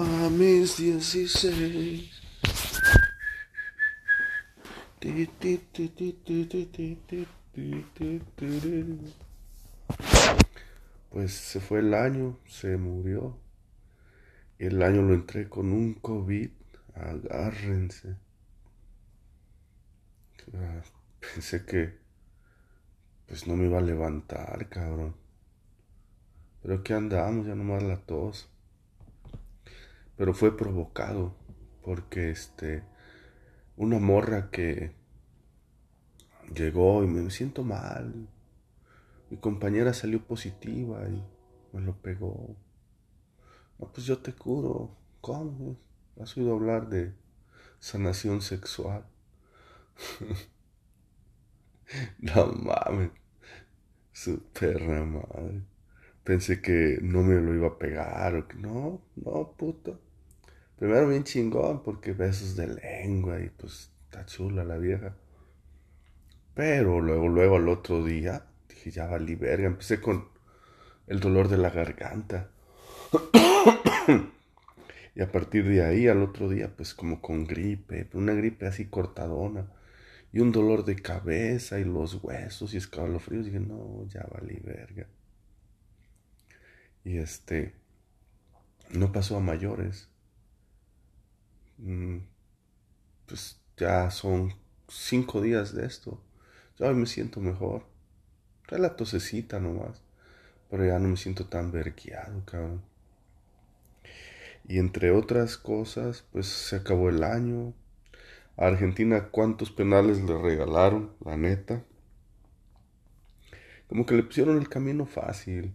A mis 16. Pues se fue el año, se murió. El año lo entré con un COVID. Agárrense. Ah, pensé que pues no me iba a levantar, cabrón. Pero aquí andamos, ya nomás la tos. Pero fue provocado porque este una morra que llegó y me siento mal. Mi compañera salió positiva y me lo pegó. No, pues yo te curo. ¿Cómo? ¿Has oído hablar de sanación sexual? no mames. Su perra madre. Pensé que no me lo iba a pegar o que no, no, puto. Primero bien chingón porque besos de lengua y pues está chula la vieja. Pero luego, luego al otro día dije, ya valí verga. Empecé con el dolor de la garganta. y a partir de ahí al otro día pues como con gripe, una gripe así cortadona. Y un dolor de cabeza y los huesos y escalofríos. Dije, no, ya valí verga. Y este, no pasó a mayores. Mm, pues ya son cinco días de esto. Ya hoy me siento mejor. Trae la tosecita nomás. Pero ya no me siento tan vergueado, cabrón. Y entre otras cosas, pues se acabó el año. A Argentina, ¿cuántos penales le regalaron? La neta. Como que le pusieron el camino fácil.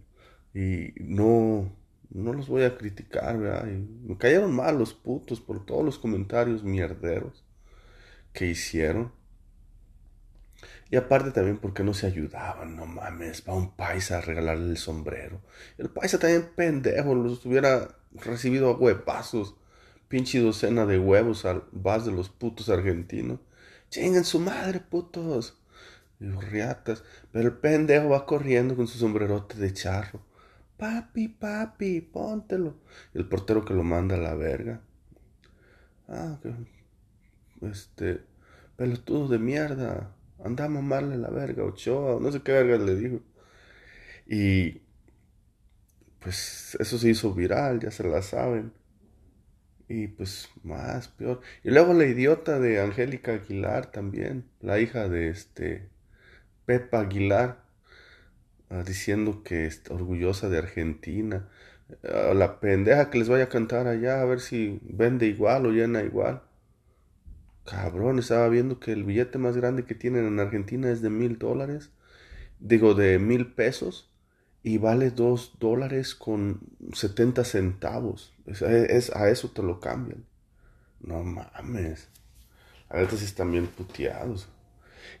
Y no, no los voy a criticar, ¿verdad? me cayeron mal los putos por todos los comentarios mierderos que hicieron. Y aparte también porque no se ayudaban, no mames, va un paisa a regalarle el sombrero. El paisa también pendejo, los hubiera recibido a huevazos. Pinche docena de huevos al vas de los putos argentinos. Chingan su madre, putos. Y los. Pero el pendejo va corriendo con su sombrerote de charro papi, papi, póntelo. El portero que lo manda a la verga. Ah, que, este, pelotudo de mierda, anda a mamarle la verga, Ochoa, no sé qué verga le dijo. Y pues eso se hizo viral, ya se la saben. Y pues más, peor. Y luego la idiota de Angélica Aguilar también, la hija de este Pepa Aguilar diciendo que está orgullosa de Argentina. Ah, la pendeja que les vaya a cantar allá a ver si vende igual o llena igual. Cabrón, estaba viendo que el billete más grande que tienen en Argentina es de mil dólares. Digo, de mil pesos. Y vale dos dólares con setenta centavos. Es, a eso te lo cambian. No mames. A veces están bien puteados.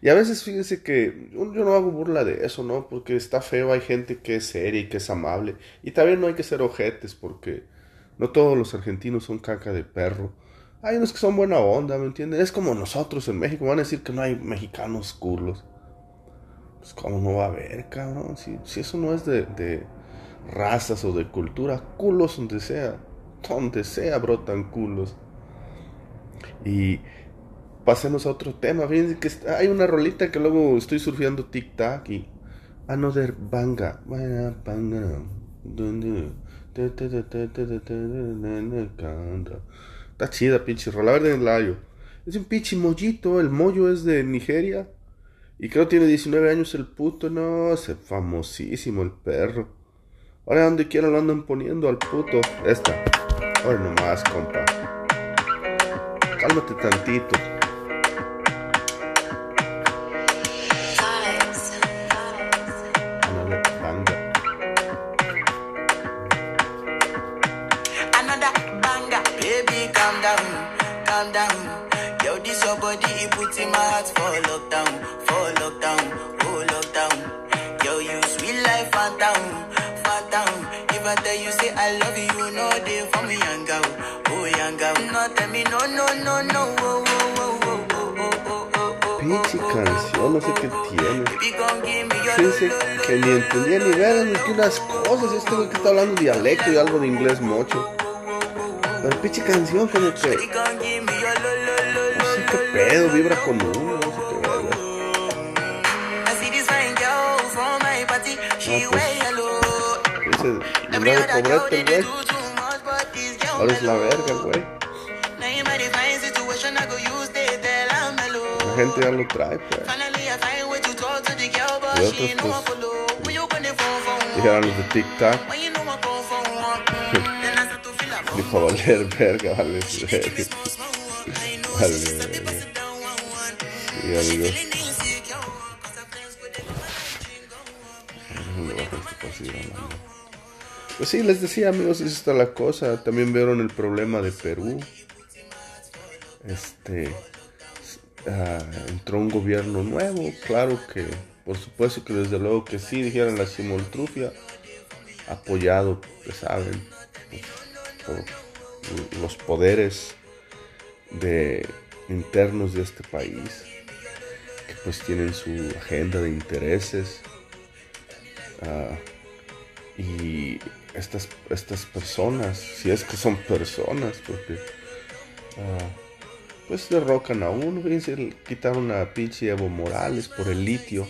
Y a veces fíjense que yo no hago burla de eso, ¿no? Porque está feo, hay gente que es seria y que es amable. Y también no hay que ser ojetes porque no todos los argentinos son caca de perro. Hay unos que son buena onda, ¿me entienden? Es como nosotros en México, van a decir que no hay mexicanos culos. Pues cómo no va a haber, cabrón. Si, si eso no es de, de razas o de cultura, culos donde sea. Donde sea brotan culos. Y pasemos a otro tema. Fíjense que hay una rolita que luego estoy surfeando TikTok y Another Banga. Banga. Está chida, pinche rola. A ver, el layo. Es un pinche mollito. El mollo es de Nigeria. Y creo que tiene 19 años el puto. No, es famosísimo el perro. Ahora donde quiera lo andan poniendo al puto. Esta. Ahora nomás, compa. Cálmate tantito. Pinche canción, no sé qué tiene. Fíjense que ni entendía ni ver ni que unas cosas. Este güey que está hablando dialecto y algo de inglés mocho. Pero pinche canción como pedo, vibra con uno, no. No, pues... Dice, anda de cobrete el güey. Ahora es la verga, güey. La gente ya lo trae, pues. Y otros, pues... Dijeron los de TikTok. Dijo valer verga, vale verga. Vale verga. Y amigos. Pues sí, les decía amigos, esa está la cosa. También vieron el problema de Perú. Este ah, entró un gobierno nuevo, claro que, por supuesto que desde luego que sí, dijeron la simultrufia, apoyado, pues saben, por los poderes de internos de este país, que pues tienen su agenda de intereses. Ah, y estas, estas personas, si es que son personas, porque ah, pues derrocan a uno, quitaron a pinche Evo Morales por el litio.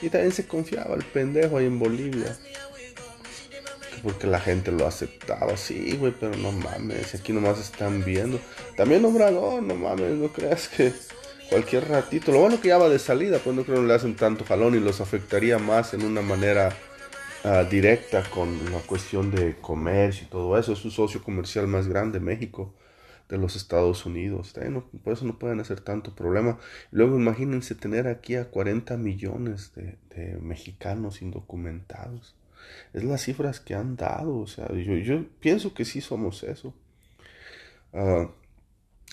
Y también se confiaba el pendejo ahí en Bolivia. Porque la gente lo aceptaba, sí, güey, pero no mames, aquí nomás están viendo. También Obrador, no mames, no creas que cualquier ratito. Lo bueno que ya va de salida, pues no creo que le hacen tanto jalón y los afectaría más en una manera Ah, directa con la cuestión de comercio y todo eso. Es su socio comercial más grande, México, de los Estados Unidos. por eso no pueden hacer tanto problema. Luego imagínense tener aquí a 40 millones de, mexicanos indocumentados. Es las cifras que han dado. O sea, yo, yo pienso que sí somos eso. Ah,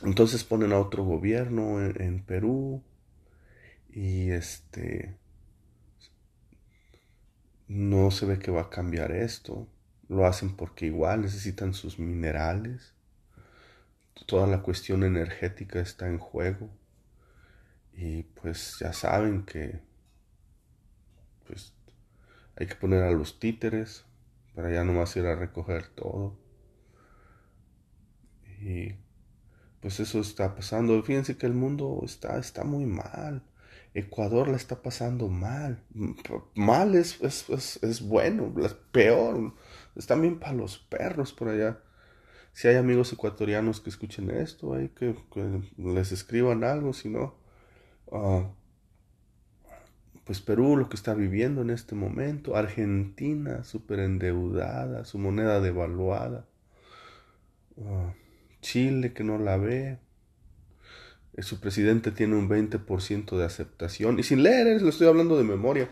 entonces ponen a otro gobierno en Perú y este no se ve que va a cambiar esto. Lo hacen porque igual necesitan sus minerales. Toda la cuestión energética está en juego. Y pues ya saben que pues hay que poner a los títeres para ya nomás ir a recoger todo. Y pues eso está pasando. Fíjense que el mundo está, está muy mal. Ecuador la está pasando mal. Mal es, es, bueno, es peor. Está bien para los perros por allá. Si hay amigos ecuatorianos que escuchen esto, hay que, les escriban algo, si no. Ah, pues Perú lo que está viviendo en este momento, Argentina súper endeudada, su moneda devaluada, ah, Chile que no la ve, eh, su presidente tiene un 20% de aceptación. Y sin leer, eh, le estoy hablando de memoria.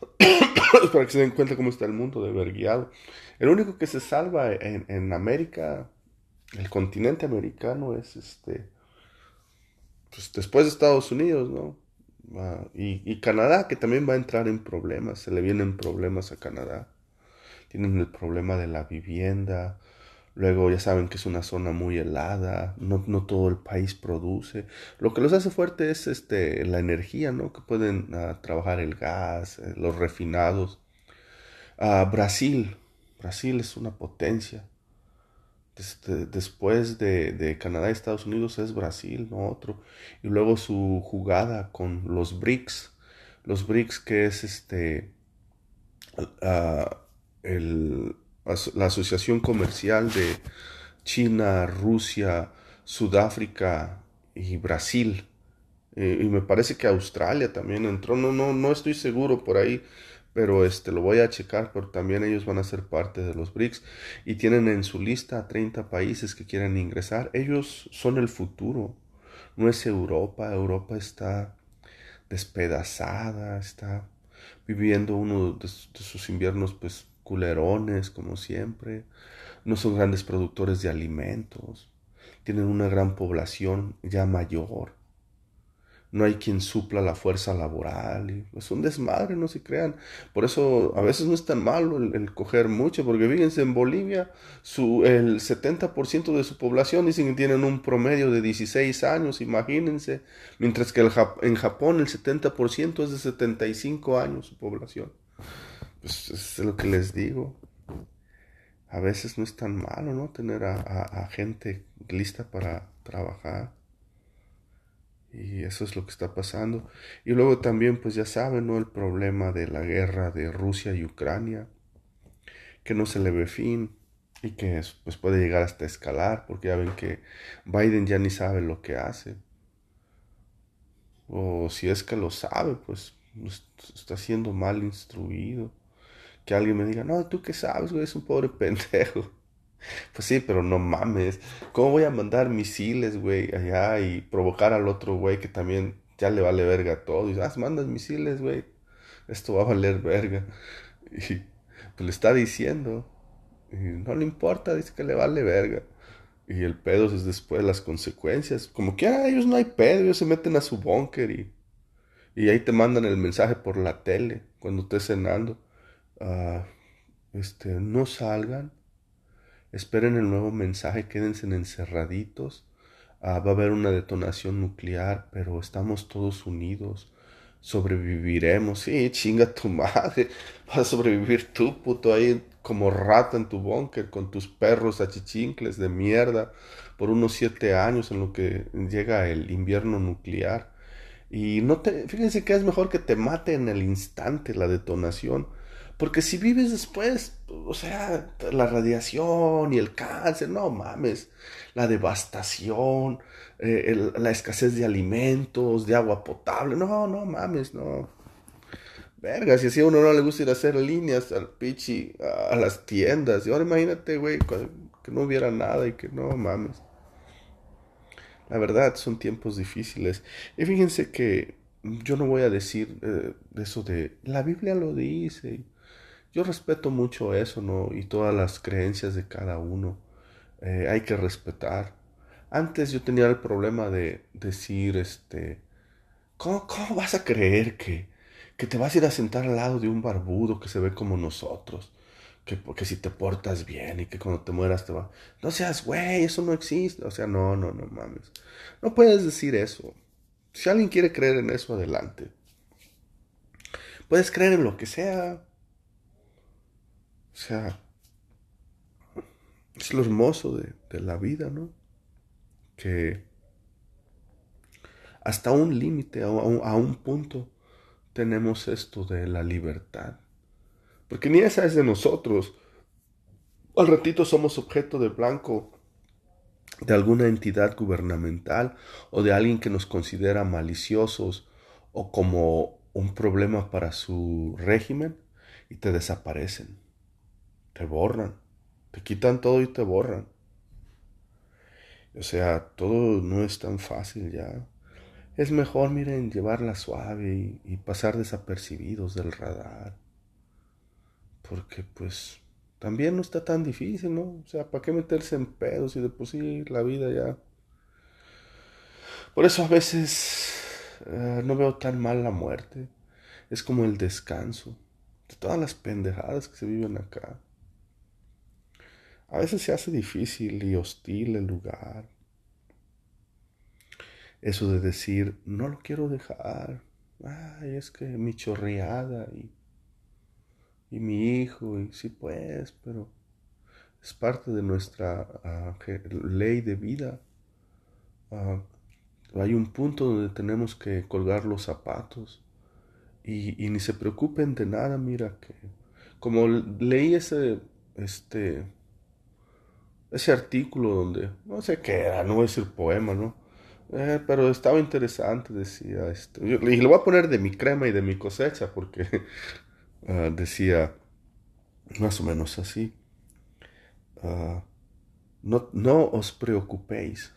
para que se den cuenta cómo está el mundo de verguiado. El único que se salva en, América, el continente americano, es este. Pues después de Estados Unidos, ¿no? Ah, y, y, Canadá, que también va a entrar en problemas. Se le vienen problemas a Canadá. Tienen el problema de la vivienda, Luego ya saben que es una zona muy helada, no, todo el país produce. Lo que los hace fuerte es este, la energía, ¿no? Que pueden ah, trabajar el gas, eh, los refinados. Ah, Brasil, Brasil es una potencia. después de, de, Canadá y Estados Unidos es Brasil, no otro. Y luego su jugada con los BRICS. Los BRICS que es este... Ah, el la Asociación Comercial de China, Rusia, Sudáfrica y Brasil. Eh, y me parece que Australia también entró, no, no, no estoy seguro por ahí, pero este, lo voy a checar, porque también ellos van a ser parte de los BRICS y tienen en su lista a 30 países que quieren ingresar. Ellos son el futuro, no es Europa, Europa está despedazada, está viviendo uno de sus inviernos pues culerones, como siempre. No son grandes productores de alimentos. Tienen una gran población ya mayor. No hay quien supla la fuerza laboral. Es un desmadre, no se crean. Por eso a veces no es tan malo el, coger mucho, porque fíjense, en Bolivia el 70% de su población dicen que tienen un promedio de 16 años, imagínense. Mientras que en Japón el 70% es de 75 años su población. Pues es lo que les digo. a veces no es tan malo, ¿no? Tener a, gente lista para trabajar. Y eso es lo que está pasando. Y luego también, pues ya saben, ¿no? El problema de la guerra de Rusia y Ucrania, que no se le ve fin y que pues puede llegar hasta escalar, porque ya ven que Biden ya ni sabe lo que hace. O si es que lo sabe, pues está siendo mal instruido que alguien me diga, no, tú qué sabes, güey, es un pobre pendejo. Pues sí, pero no mames. ¿Cómo voy a mandar misiles, güey, allá y provocar al otro güey que también ya le vale verga todo? Y dice, ah, mandas misiles, güey. Esto va a valer verga. Y pues le está diciendo. Y no le importa, dice que le vale verga. Y el pedo es después las consecuencias. Como que a ellos no hay pedo, ellos se meten a su búnker y, y ahí te mandan el mensaje por la tele cuando estés cenando. Este, no salgan, esperen el nuevo mensaje, quédense encerraditos. Ah, va a haber una detonación nuclear, pero estamos todos unidos. Sobreviviremos. Sí, chinga tu madre. Vas a sobrevivir tú, puto, ahí como rata en tu búnker con tus perros achichincles de mierda por unos siete años en lo que llega el invierno nuclear. Y no te, fíjense que es mejor que te mate en el instante la detonación porque si vives después, o sea, la radiación y el cáncer, no mames, la devastación, eh, la escasez de alimentos, de agua potable, no, no mames, no. Verga, si así a uno no le gusta ir a hacer líneas al pichi, a, las tiendas, y ahora imagínate, güey, que no hubiera nada y que no mames. La verdad, son tiempos difíciles. Y fíjense que yo no voy a decir eh, eso de la Biblia lo dice. Yo respeto mucho eso, ¿no? Y todas las creencias de cada uno. Eh, hay que respetar. Antes yo tenía el problema de decir, este, ¿cómo, cómo vas a creer que, que te vas a ir a sentar al lado de un barbudo que se ve como nosotros? Que, porque si te portas bien y que cuando te mueras te va... No seas, güey, eso no existe. O sea, no, no, no mames. No puedes decir eso. Si alguien quiere creer en eso, adelante. Puedes creer en lo que sea. O sea, es lo hermoso de, la vida, ¿no? Que hasta un límite, a, un punto, tenemos esto de la libertad. Porque ni esa es de nosotros. Al ratito somos objeto de blanco de alguna entidad gubernamental o de alguien que nos considera maliciosos o como un problema para su régimen y te desaparecen te borran, te quitan todo y te borran. O sea, todo no es tan fácil ya. Es mejor, miren, llevarla suave y, pasar desapercibidos del radar. Porque pues también no está tan difícil, ¿no? O sea, ¿para qué meterse en pedos y de por la vida ya... Por eso a veces eh, no veo tan mal la muerte. Es como el descanso de todas las pendejadas que se viven acá. A veces se hace difícil y hostil el lugar. Eso de decir, no lo quiero dejar. Ay, es que mi chorreada y, y mi hijo, y sí pues, pero es parte de nuestra ah, ley de vida. Ah, hay un punto donde tenemos que colgar los zapatos y, y, ni se preocupen de nada, mira que como leí ese, este, ese artículo donde, no sé qué era, no voy a decir poema, ¿no? Eh, pero estaba interesante, decía esto. y le voy a poner de mi crema y de mi cosecha, porque ah, decía más o menos así. Ah, no, no os preocupéis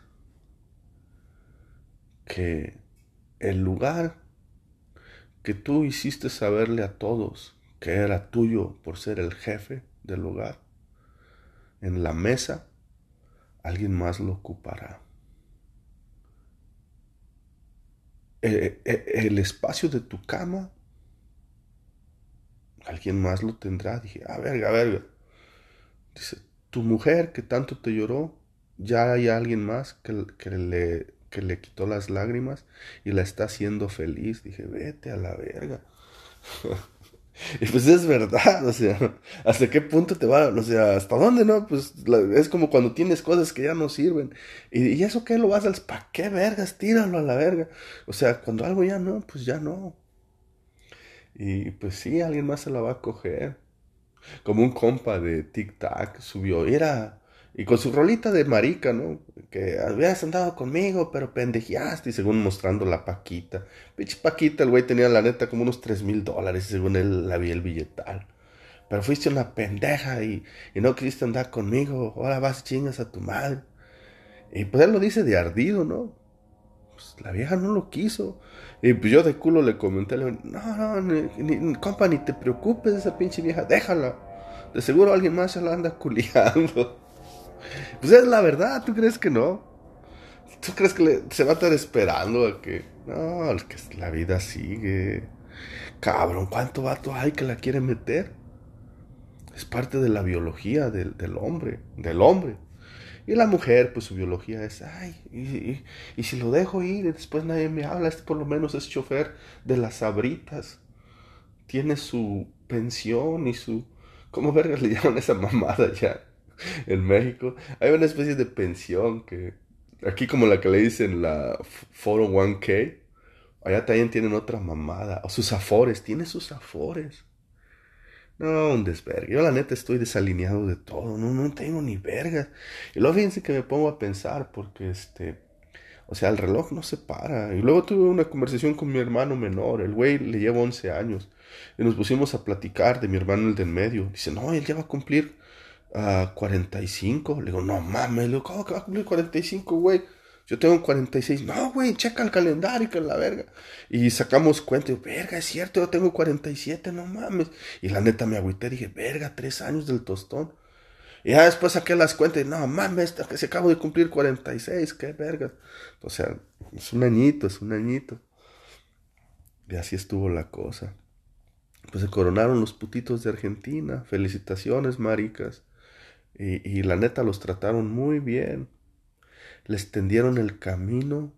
que el lugar que tú hiciste saberle a todos que era tuyo por ser el jefe del lugar, en la mesa, alguien más lo ocupará. Eh, eh, el, espacio de tu cama, alguien más lo tendrá. Dije, a ver, a ver. Dice, tu mujer que tanto te lloró, ya hay alguien más que, que, le, que le quitó las lágrimas y la está haciendo feliz. Dije, vete a la verga. Y pues es verdad, o sea, ¿hasta qué punto te va? O sea, ¿hasta dónde no? Pues es como cuando tienes cosas que ya no sirven. ¿Y, eso qué lo vas a... ¿Para qué vergas? Tíralo a la verga. O sea, cuando algo ya no, pues ya no. Y pues sí, alguien más se la va a coger. Como un compa de Tic Tac subió. Era y con su rolita de marica, ¿no? Que habías andado conmigo, pero pendejeaste. Y según mostrando la Paquita. Pinche Paquita, el güey tenía la neta como unos tres mil dólares. Según él la vi el billetal. Pero fuiste una pendeja y, y no quisiste andar conmigo. Ahora vas chingas a tu madre. Y pues él lo dice de ardido, ¿no? Pues la vieja no lo quiso. Y pues yo de culo le comenté, le dije, no, no, ni, compa, ni te preocupes de esa pinche vieja, déjala. De seguro alguien más se la anda culiando. Pues es la verdad, ¿tú crees que no? ¿Tú crees que se va a estar esperando a que... No, que la vida sigue. Cabrón, ¿cuánto vato hay que la quiere meter? Es parte de la biología del, hombre, del hombre. Y la mujer, pues su biología es, ay, y, si lo dejo ir y después nadie me habla, este por lo menos es chofer de las sabritas. Tiene su pensión y su... ¿Cómo verga le llaman esa mamada ya? En México, hay una especie de pensión que, aquí como la que le dicen la 401k, allá también tienen otra mamada, o sus afores, tiene sus afores. No, un desvergue. Yo la neta estoy desalineado de todo, no, no tengo ni vergas. Y luego fíjense que me pongo a pensar porque este... O sea, el reloj no se para. Y luego tuve una conversación con mi hermano menor. El güey le lleva 11 años. Y nos pusimos a platicar de mi hermano el del medio. Dice, no, él ya va a cumplir a 45. Le digo, no mames, le digo, ¿cómo que va cumplir 45, güey? Yo tengo 46. No, güey, checa el calendario, que la verga. Y sacamos cuenta. Y verga, es cierto, yo tengo 47, no mames. Y la neta me agüité. Dije, verga, tres años del tostón. Y ya después saqué las cuentas y no mames, que se acabo de cumplir 46, qué verga. O sea, es un añito, es un añito. Y así estuvo la cosa. Pues se coronaron los putitos de Argentina. Felicitaciones, maricas. Y, la neta los trataron muy bien. Les tendieron el camino.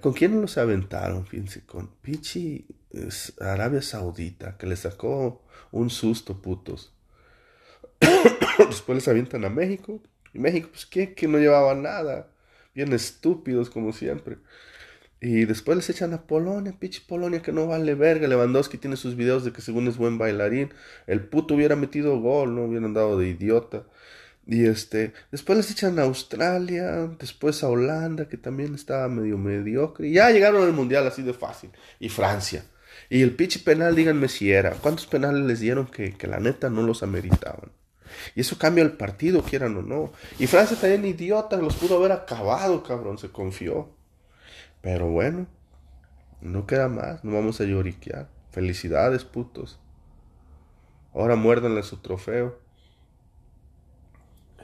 ¿Con quién los aventaron? Fíjense, con Pichi Arabia Saudita, que les sacó un susto, putos. Después les avientan a México. Y México, pues, ¿qué? Que no llevaba nada. Bien estúpidos, como siempre. Y después les echan a Polonia, Pichi Polonia que no vale verga. Lewandowski tiene sus videos de que según es buen bailarín. El puto hubiera metido gol, no hubieran dado de idiota. Y este, después les echan a Australia, después a Holanda, que también estaba medio mediocre. Ya llegaron al mundial así de fácil. Y Francia. Y el pitch penal, díganme si era. ¿Cuántos penales les dieron que, que la neta no los ameritaban? Y eso cambia el partido, quieran o no. Y Francia también idiota, los pudo haber acabado, cabrón, se confió. Pero bueno, no queda más, no vamos a lloriquear. Felicidades, putos. Ahora muérdanle su trofeo.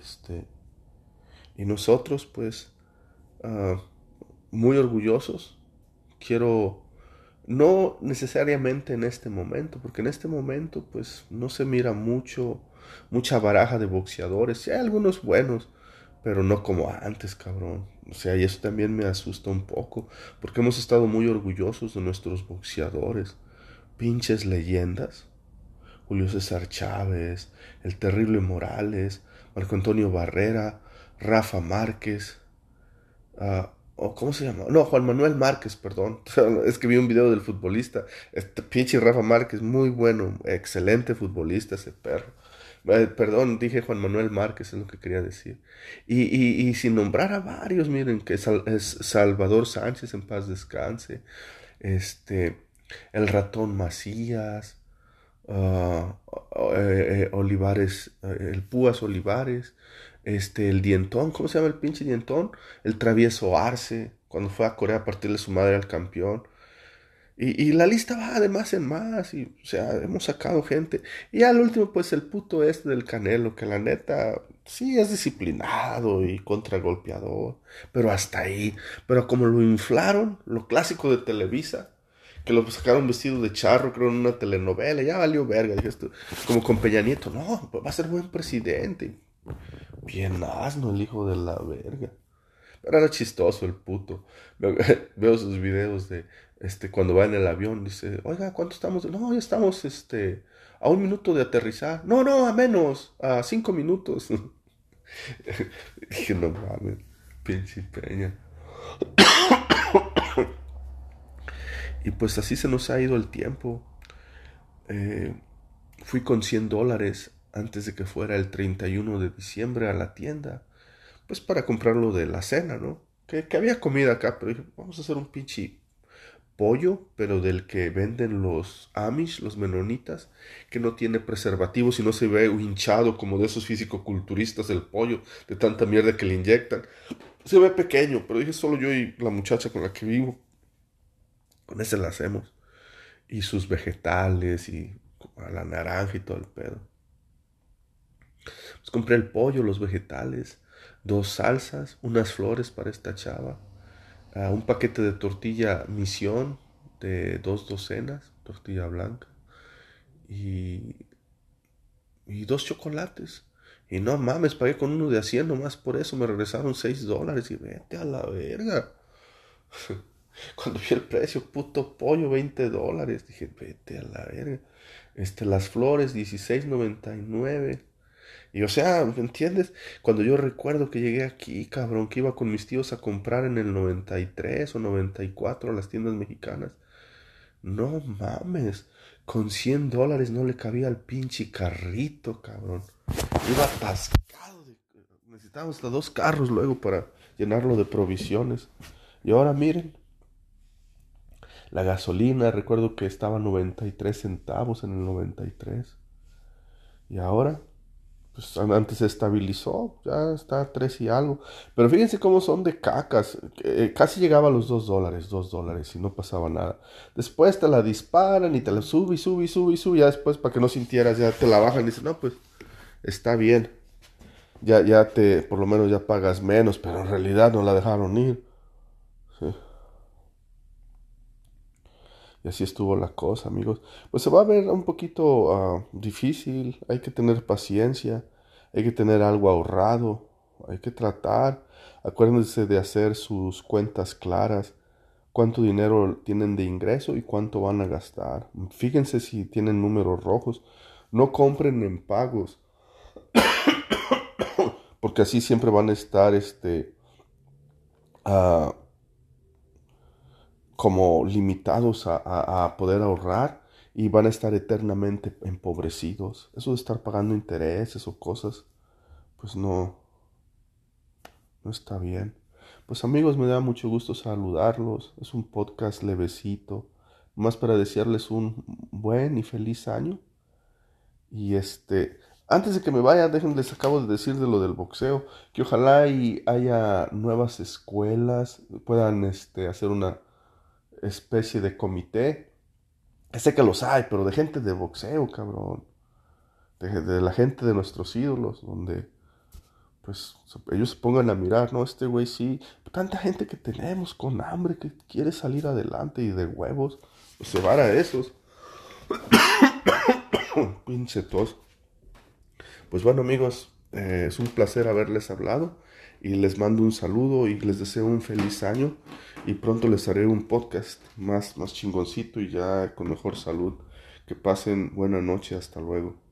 Este, y nosotros, pues, ah, muy orgullosos, quiero, no necesariamente en este momento, porque en este momento, pues, no se mira mucho, mucha baraja de boxeadores. Sí hay algunos buenos, pero no como antes, cabrón. O sea, y eso también me asusta un poco, porque hemos estado muy orgullosos de nuestros boxeadores, pinches leyendas. Julio César Chávez, el terrible Morales, Marco Antonio Barrera, Rafa Márquez, uh, ¿cómo se llama? No, Juan Manuel Márquez, perdón. Es que vi un video del futbolista. Este pinche Rafa Márquez, muy bueno, excelente futbolista ese perro. Eh, perdón, dije Juan Manuel Márquez, es lo que quería decir. Y, sin nombrar a varios, miren, que es, Salvador Sánchez, en paz descanse. Este, el ratón Macías, uh, Olivares, el Púas Olivares, este, el Dientón, ¿cómo se llama el pinche Dientón? El travieso Arce, cuando fue a Corea a partirle su madre al campeón. Y, y, la lista va de más en más, y, o sea, hemos sacado gente. Y al último, pues el puto este del Canelo, que la neta, sí es disciplinado y contragolpeador, pero hasta ahí. Pero como lo inflaron, lo clásico de Televisa, que lo sacaron vestido de charro, creo, en una telenovela, ya valió verga, dije esto, como con Peña Nieto, no, va a ser buen presidente. Bien asno el hijo de la verga. Pero era chistoso el puto. Veo, sus videos de, este, cuando va en el avión, dice, oiga, ¿cuánto estamos? No, ya estamos, este, a un minuto de aterrizar. No, no, a menos, a cinco minutos. Dije, no mames, pinche peña. y pues así se nos ha ido el tiempo. Eh, fui con 100 dólares antes de que fuera el 31 de diciembre a la tienda, pues para comprar lo de la cena, ¿no? Que, había comida acá, pero dije, vamos a hacer un pinche pollo, pero del que venden los Amish, los menonitas, que no tiene preservativos y no se ve hinchado como de esos físico-culturistas del pollo, de tanta mierda que le inyectan. Se ve pequeño, pero dije solo yo y la muchacha con la que vivo. Con ese la hacemos. Y sus vegetales y la naranja y todo el pedo. Pues compré el pollo, los vegetales, dos salsas, unas flores para esta chava un paquete de tortilla misión de dos docenas, tortilla blanca, y, y dos chocolates. Y no mames, pagué con uno de a 100 nomás por eso, me regresaron 6 dólares y vete a la verga. Cuando vi el precio, puto pollo, 20 dólares, dije, vete a la verga. Este, las flores, 16.99. Y o sea, ¿me entiendes? Cuando yo recuerdo que llegué aquí, cabrón, que iba con mis tíos a comprar en el 93 o 94 a las tiendas mexicanas. No mames, con 100 dólares no le cabía al pinche carrito, cabrón. Iba atascado. De... Necesitábamos hasta dos carros luego para llenarlo de provisiones. Y ahora miren, la gasolina, recuerdo que estaba 93 centavos en el 93. Y ahora pues antes se estabilizó, ya está a 3 y algo. Pero fíjense cómo son de cacas. Eh, casi llegaba a los 2 dólares, 2 dólares y no pasaba nada. Después te la disparan y te la sube y sube y sube y sube. Ya después para que no sintieras, ya te la bajan y dicen, no, pues está bien. Ya, ya te, por lo menos ya pagas menos, pero en realidad no la dejaron ir. Y así estuvo la cosa, amigos. Pues se va a ver un poquito ah, difícil, hay que tener paciencia, hay que tener algo ahorrado, hay que tratar. Acuérdense de hacer sus cuentas claras, cuánto dinero tienen de ingreso y cuánto van a gastar. Fíjense si tienen números rojos. No compren en pagos, porque así siempre van a estar este, uh, como limitados a, poder ahorrar y van a estar eternamente empobrecidos. Eso de estar pagando intereses o cosas, pues no, no está bien. Pues amigos, me da mucho gusto saludarlos. Es un podcast levecito, más para desearles un buen y feliz año. Y este, antes de que me vaya, déjenme, les acabo de decir de lo del boxeo, que ojalá y haya nuevas escuelas, puedan este, hacer una especie de comité. Sé que los hay, pero de gente de boxeo, cabrón. De, la gente de nuestros ídolos, donde pues ellos se pongan a mirar, ¿no? Este güey sí, tanta gente que tenemos con hambre que quiere salir adelante y de huevos, pues se van a esos. Pinche tos. Pues bueno amigos, eh, es un placer haberles hablado y les mando un saludo y les deseo un feliz año y pronto les haré un podcast más, más chingoncito y ya con mejor salud. Que pasen buena noche, hasta luego.